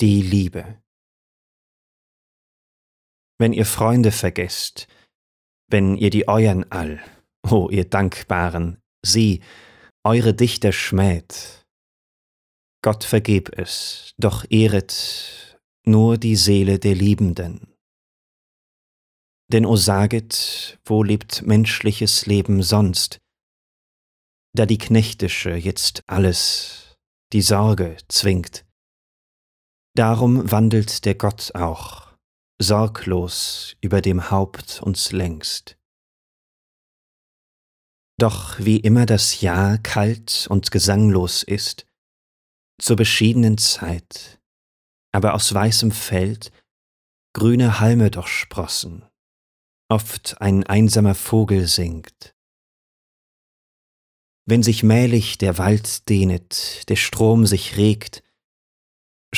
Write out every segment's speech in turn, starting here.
die Liebe. Wenn ihr Freunde vergesst, wenn ihr die euren all, o ihr Dankbaren, sie, eure Dichter schmäht, Gott vergeb es, doch ehret nur die Seele der Liebenden. Denn o saget, wo lebt menschliches Leben sonst, da die knechtische jetzt alles, die Sorge zwingt. Darum wandelt der Gott auch, sorglos über dem Haupt uns längst. Doch wie immer das Jahr kalt und gesanglos ist, zur beschiedenen Zeit, aber aus weißem Feld grüne Halme doch sprossen, oft ein einsamer Vogel singt. Wenn sich mählich der Wald dehnet, der Strom sich regt,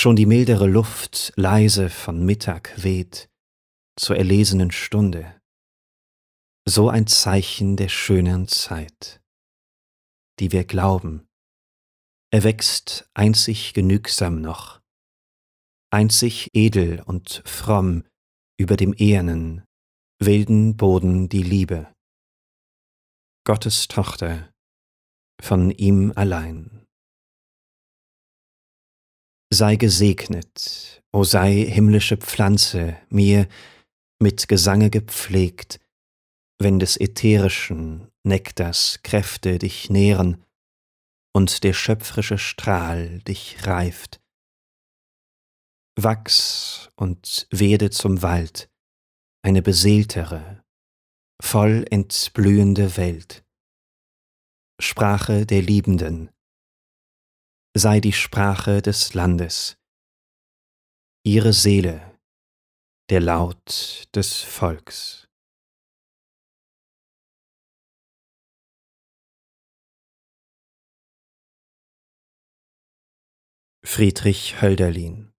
schon die mildere Luft leise von Mittag weht, zur erlesenen Stunde, so ein Zeichen der schönen Zeit, die wir glauben, erwächst einzig genügsam noch, einzig edel und fromm über dem ehernen, wilden Boden die Liebe, Gottes Tochter, von ihm allein. Sei gesegnet, o sei himmlische Pflanze, mir mit Gesange gepflegt, wenn des ätherischen Nektars Kräfte dich nähren und der schöpfrische Strahl dich reift. Wachs und werde zum Wald, eine beseeltere, voll entblühende Welt. Sprache der Liebenden, sei die Sprache des Landes, ihre Seele, der Laut des Volks. Friedrich Hölderlin